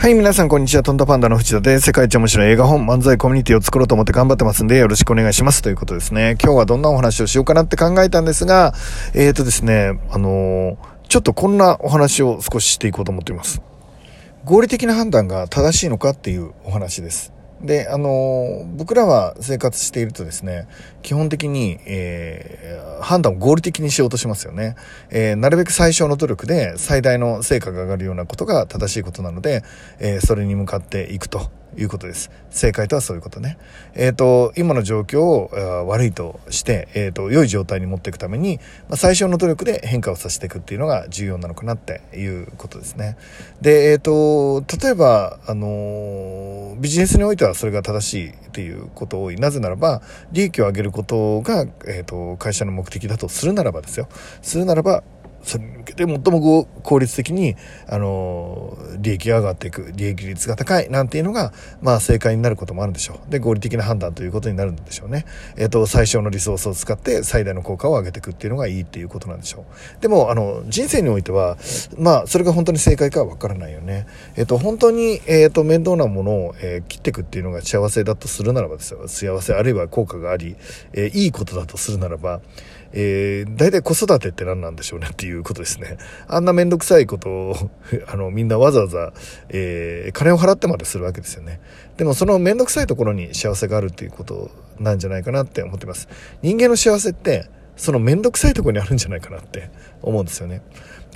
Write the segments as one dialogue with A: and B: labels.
A: はい、皆さん、こんにちは。トンタパンダの藤田で、世界一面白い映画本、漫才コミュニティを作ろうと思って頑張ってますんで、よろしくお願いします。ということですね。今日はどんなお話をしようかなって考えたんですが、えーとですね、あのー、ちょっとこんなお話を少ししていこうと思っています。合理的な判断が正しいのかっていうお話です。で、あの僕らは生活しているとですね、基本的に、えー、判断を合理的にしようとしますよね。えー、なるべく最小の努力で最大の成果が上がるようなことが正しいことなので、えー、それに向かっていくということです。正解とはそういうことね。えっ、ー、と、今の状況を悪いとして、えっ、ー、と、良い状態に持っていくために、まあ、最小の努力で変化をさせていくっていうのが重要なのかなっていうことですね。で、えっ、ー、と、例えば、あの、ビジネスにおいてはそれが正しいっていうこと多い。なぜならば、利益を上げることが、えっ、と、会社の目的だとするならばですよ。するならば、それに向けて最も効率的に、あの、利益が上がっていく、利益率が高いなんていうのが、まあ正解になることもあるんでしょう。で、合理的な判断ということになるんでしょうね。えっ、と、最小のリソースを使って最大の効果を上げていくっていうのがいいっていうことなんでしょう。でも、あの、人生においては、まあ、それが本当に正解かはわからないよね。えっ、と、本当に、えっ、と、面倒なものを、え切っていくっていうのが幸せだとするならばですよ。幸せあるいは効果があり、えいいことだとするならば、えー、大体子育てって何なんでしょうねっていういうことですね。あんなめんどくさいことを あの、みんなわざわざ、えー、金を払ってまでするわけですよね。でもそのめんどくさいところに幸せがあるっていうことなんじゃないかなって思ってます。人間の幸せって、そのめんどくさいとこにあるんじゃないかなって思うんですよね。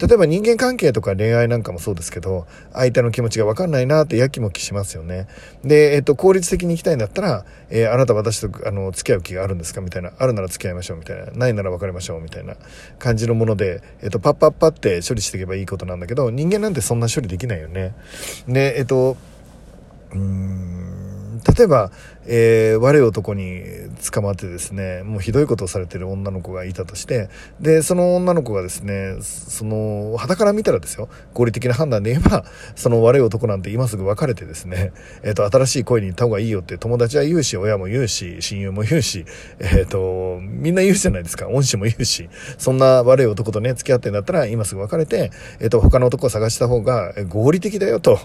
A: 例えば人間関係とか恋愛なんかもそうですけど、相手の気持ちが分かんないなってやきもきしますよね。で、えっと、効率的に行きたいんだったら、えー、あなた私と、あの、付き合う気があるんですか？みたいな。あるなら付き合いましょうみたいな。ないなら別れましょうみたいな感じのもので、えっと、パッパッパって処理していけばいいことなんだけど、人間なんてそんな処理できないよね。で、えっと、うーん、例えば、えー、悪い男に捕まってですね、もうひどいことをされてる女の子がいたとして、で、その女の子がですね、その、肌から見たらですよ、合理的な判断で言えば、その悪い男なんて今すぐ別れてですね、えっ、ー、と、新しい恋に行った方がいいよって友達は言うし、親も言うし、親友も言うし、えっ、ー、と、みんな言うじゃないですか、恩師も言うし、そんな悪い男とね、付き合ってんだったら、今すぐ別れて、えっ、と、他の男を探した方が合理的だよと、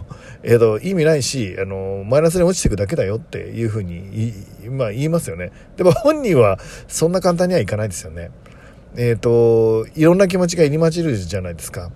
A: えっ、と、意味ないし、あの、マイナスに落ちていくだけだだよっていうふうにに、まあ言いますよね。でも本人はそんな簡単にはいかないですよね。えっ、ー、と、いろんな気持ちが入り混じるじゃないですか。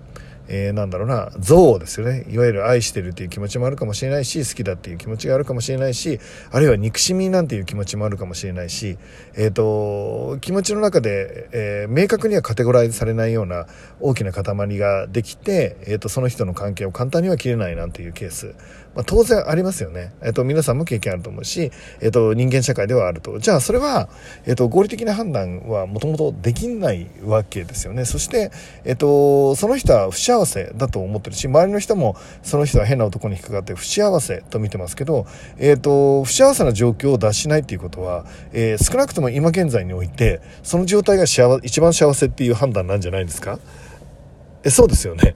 A: えー、なんだろうな、憎悪ですよね。いわゆる愛してるっていう気持ちもあるかもしれないし、好きだっていう気持ちがあるかもしれないし、あるいは憎しみなんていう気持ちもあるかもしれないし、えっ、ー、と、気持ちの中で、えー、明確にはカテゴライズされないような大きな塊ができて、えっ、と、その人の関係を簡単には切れないなんていうケース。まあ、当然ありますよね。えっ、と、皆さんも経験あると思うし、えっ、と、人間社会ではあると。じゃあ、それは、えっ、と、合理的な判断はもともとできないわけですよね。そして、えっ、と、その人は不幸せだと思ってるし、周りの人もその人は変な男に引っかかって不幸せと見てますけど、えっ、と、不幸せな状況を脱しないっていうことは、え少なくとも今現在において、その状態が幸一番幸せっていう判断なんじゃないですか？えそうですよね。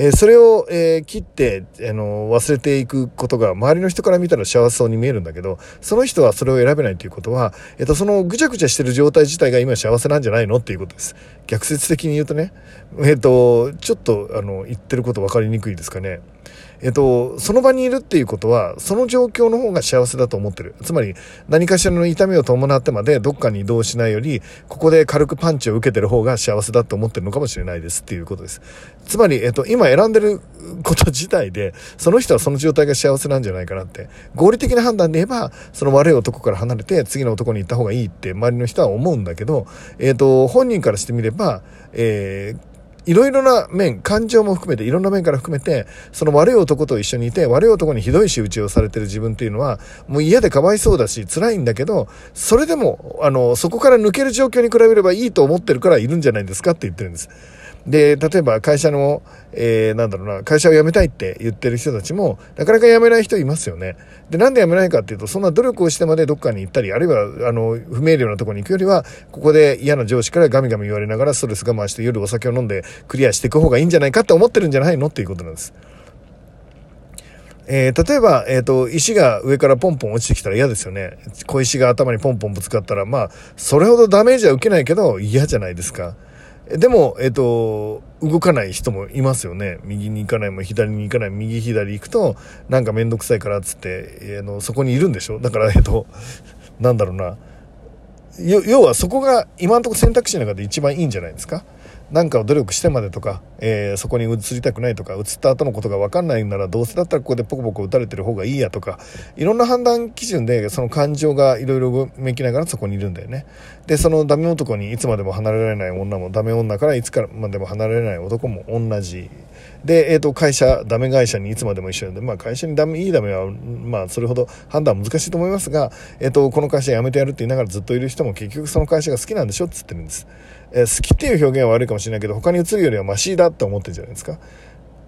A: えー、それを、えー、切って、あの忘れていくことが周りの人から見たら幸せそうに見えるんだけどその人はそれを選べないということは、えーと、そのぐちゃぐちゃしてる状態自体が今幸せなんじゃないのっていうことです。逆説的に言うとねえっ、ー、とちょっとあの言ってること分かりにくいですかね。えっと、その場にいるっていうことは、その状況の方が幸せだと思ってる。つまり、何かしらの痛みを伴ってまでどっかに移動しないより、ここで軽くパンチを受けてる方が幸せだと思ってるのかもしれないですっていうことです。つまり、えっと、今選んでること自体で、その人はその状態が幸せなんじゃないかなって。合理的な判断で言えば、その悪い男から離れて、次の男に行った方がいいって周りの人は思うんだけど、えっと、本人からしてみれば、えー、いろいろな面、感情も含めて、いろんな面から含めて、その悪い男と一緒にいて、悪い男にひどい仕打ちをされてる自分っていうのは、もう嫌でかわいそうだし、辛いんだけど、それでも、あの、そこから抜ける状況に比べればいいと思ってるからいるんじゃないですかって言ってるんです。で、例えば会社の、えー、なんだろうな、会社を辞めたいって言ってる人たちも、なかなか辞めない人いますよね。で、なんで辞めないかっていうと、そんな努力をしてまでどっかに行ったり、あるいは、あの、不明瞭なところに行くよりは、ここで嫌な上司からガミガミ言われながらストレス我慢して夜お酒を飲んでクリアしていく方がいいんじゃないかって思ってるんじゃないのっていうことなんです。えー、例えば、えっ、ー、と、石が上からポンポン落ちてきたら嫌ですよね。小石が頭にポンポンぶつかったら、まあ、それほどダメージは受けないけど嫌じゃないですか。でも、えっ、と、動かない人もいますよね。右に行かないも左に行かない、右左行くと、なんかめんどくさいからっつって、えー、のそこにいるんでしょ？だから、えっ、と、なんだろうな。要はそこが今のところ選択肢の中で一番いいんじゃないですか？何かを努力してまでとか、えー、そこに移りたくないとか移った後のことが分かんないならどうせだったらここでポコポコ打たれてる方がいいやとかいろんな判断基準でその感情がいろいろめきながらそこにいるんだよねでそのダメ男にいつまでも離れられない女もダメ女からいつからまでも離れられない男も同じで、えー、と会社ダメ会社にいつまでも一緒なんで、まあ、会社にダメいいダメは、まあ、それほど判断難しいと思いますが、えー、とこの会社辞めてやるって言いながらずっといる人も結局その会社が好きなんでしょって言ってるんですえー、好きっていう表現は悪いかもしれないけど他に移るよりはマシだって思ってるじゃないですか。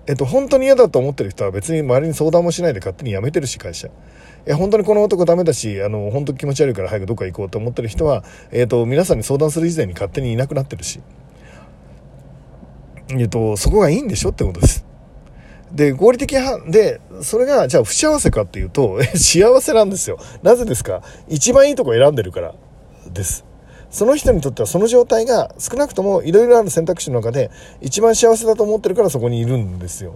A: えっと、本当に嫌だと思ってる人は別に周りに相談もしないで勝手に辞めてるし、会社。え、本当にこの男ダメだし、あの、本当気持ち悪いから早くどっか行こうと思ってる人は、えっと、皆さんに相談する以前に勝手にいなくなってるし。えっと、そこがいいんでしょってことです。で、合理的で、それが、じゃあ不幸せかっていうと、幸せなんですよ。なぜですか？一番いいとこ選んでるからです。その人にとってはその状態が少なくともいろいろある選択肢の中で一番幸せだと思ってるからそこにいるんですよ。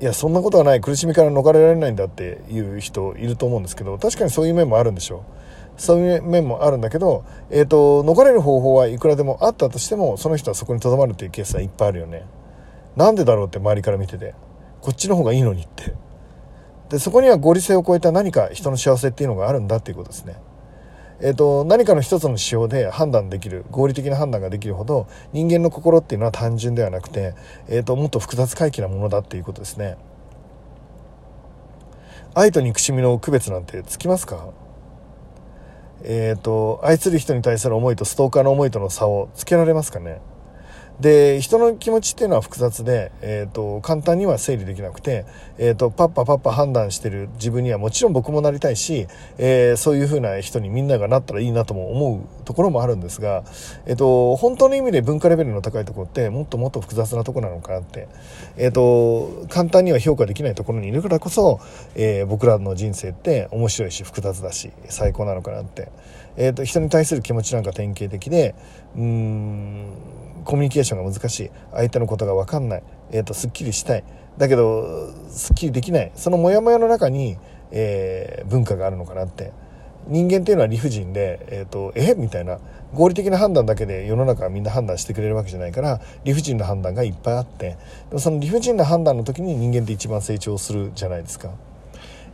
A: いやそんなことはない苦しみから逃れられないんだっていう人いると思うんですけど確かにそういう面もあるんでしょうそういう面もあるんだけど、えーと、逃れる方法はいくらでもあったとしてもその人はそこにとどまるっていうケースはいっぱいあるよね。なんでだろうって周りから見てて。こっちの方がいいのにって。でそこには合理性を超えた何か人の幸せっていうのがあるんだっていうことですね。えーと、何かの一つの指標で判断できる合理的な判断ができるほど人間の心っていうのは単純ではなくて、えーと、もっと複雑回帰なものだっていうことですね。愛と憎しみの区別なんてつきますか？えっ、ー、と愛する人に対する思いとストーカーの思いとの差をつけられますかね？で人の気持ちっていうのは複雑で、えーと、簡単には整理できなくて、えーと、パッパパッパ判断してる自分にはもちろん僕もなりたいし、えー、そういう風な人にみんながなったらいいなとも思うところもあるんですが、えーと、本当の意味で文化レベルの高いところってもっともっと複雑なところなのかなって、えー、と簡単には評価できないところにいるからこそ、えー、僕らの人生って面白いし複雑だし最高なのかなって、えー、と人に対する気持ちなんか典型的でうんコミュニケーションが難しい。相手のことが分かんない、えーと、すっきりしたい。だけどすっきりできない。そのモヤモヤの中に、えー、文化があるのかなって。人間っていうのは理不尽で、えーと、え？みたいな。合理的な判断だけで世の中はみんな判断してくれるわけじゃないから理不尽な判断がいっぱいあって。でもその理不尽な判断の時に人間って一番成長するじゃないですか。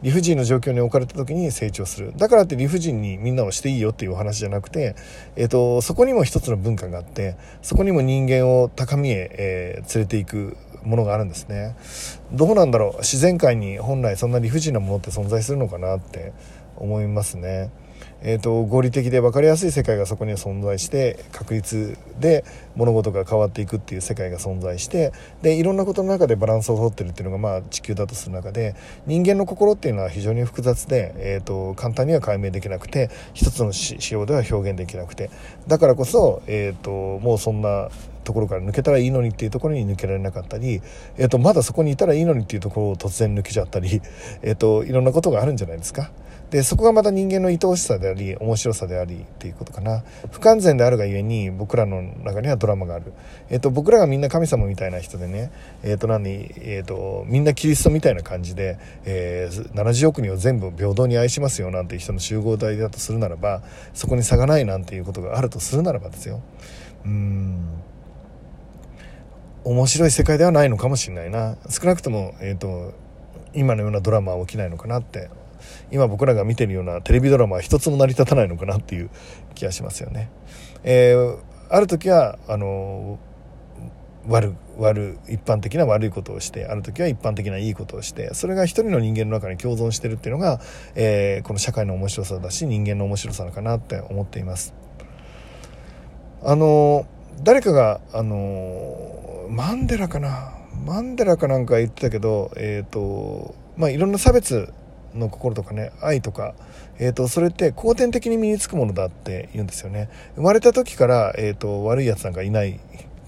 A: 理不尽な状況に置かれた時に成長する。だからって理不尽にみんなをしていいよっていうお話じゃなくて、えーと、そこにも一つの文化があってそこにも人間を高みへ、えー、連れていくものがあるんですね。どうなんだろう。自然界に本来そんな理不尽なものって存在するのかなって思いますね。えーと、合理的で分かりやすい世界がそこには存在して確率で物事が変わっていくっていう世界が存在してでいろんなことの中でバランスをとってるっていうのがまあ地球だとする中で人間の心っていうのは非常に複雑で、えーと、簡単には解明できなくて一つの仕様では表現できなくてだからこそ、えーともうそんなところから抜けたらいいのにっていうところに抜けられなかったり、えー、とまだそこにいたらいいのにっていうところを突然抜けちゃったり、えー、といろんなことがあるんじゃないですか。でそこがまた人間の愛おしさであり面白さでありっていうことかな。不完全であるがゆえに僕らの中にはドラマがある、えっと、僕らがみんな神様みたいな人でね、えっと、何、えっと、みんなキリストみたいな感じで、えー、70億人を全部平等に愛しますよなんて人の集合体だとするならばそこに差がないなんていうことがあるとするならばですよ。うん。面白い世界ではないのかもしれないな。少なくとも、えーと今のようなドラマは起きないのかなって今僕らが見てるようなテレビドラマは一つも成り立たないのかなっていう気がしますよね。えー、ある時はあの悪悪一般的な悪いことをしてある時は一般的ないいことをしてそれが一人の人間の中に共存してるっていうのが、えー、この社会の面白さだし人間の面白さかなって思っています。あの誰かがあのマンデラかな？マンデラかなんか言ってたけどえっ、ー、とまあいろんな差別の心とかね愛とか、えーと、それって後天的に身につくものだって言うんですよね。生まれた時から、えーと、悪いやつなんかいない、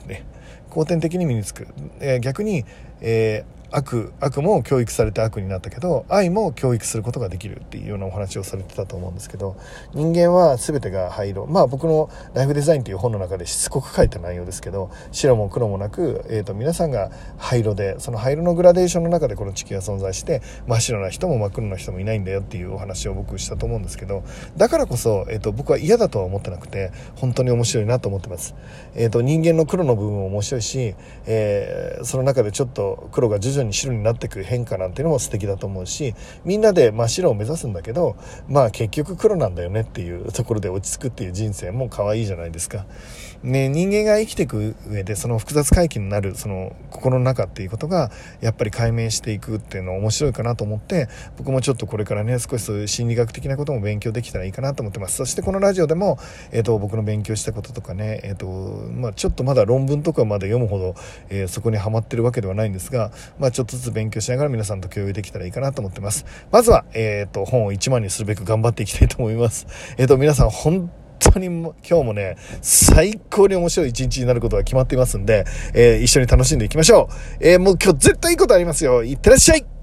A: ね、後天的に身につく、えー、逆に、えー悪悪も教育されて悪になったけど愛も教育することができるっていうようなお話をされてたと思うんですけど人間は全てが灰色。まあ僕の「ライフデザイン」という本の中でしつこく書いた内容ですけど白も黒もなく、えーと、皆さんが灰色でその灰色のグラデーションの中でこの地球は存在して真っ白な人も真っ黒な人もいないんだよっていうお話を僕したと思うんですけどだからこそ、えーと、僕は嫌だとは思ってなくて本当に面白いなと思ってます、えーと、人間の黒の部分も面白いし、えー、その中でちょっと黒が徐々に白になっていく変化なんていうのも素敵だと思うしみんなで真っ白を目指すんだけどまあ結局黒なんだよねっていうところで落ち着くっていう人生も可愛いじゃないですか。ね、人間が生きていく上でその複雑回帰になるその心の中っていうことがやっぱり解明していくっていうのは面白いかなと思って僕もちょっとこれからね少しそういう心理学的なことも勉強できたらいいかなと思ってますそしてこのラジオでも、えーと、僕の勉強したこととかね、えーとまあ、ちょっとまだ論文とかまで読むほど、えー、そこにはまってるわけではないんですが、まあ、まちょっとずつ勉強しながら皆さんと共有できたらいいかなと思ってますまずは、えーと、本を1万にするべく頑張っていきたいと思いますえっ、ー、と皆さん本当に今日もね、最高に面白い一日になることが決まっていますんで、えー、一緒に楽しんでいきましょう。えー、もう今日絶対いいことありますよ。いってらっしゃい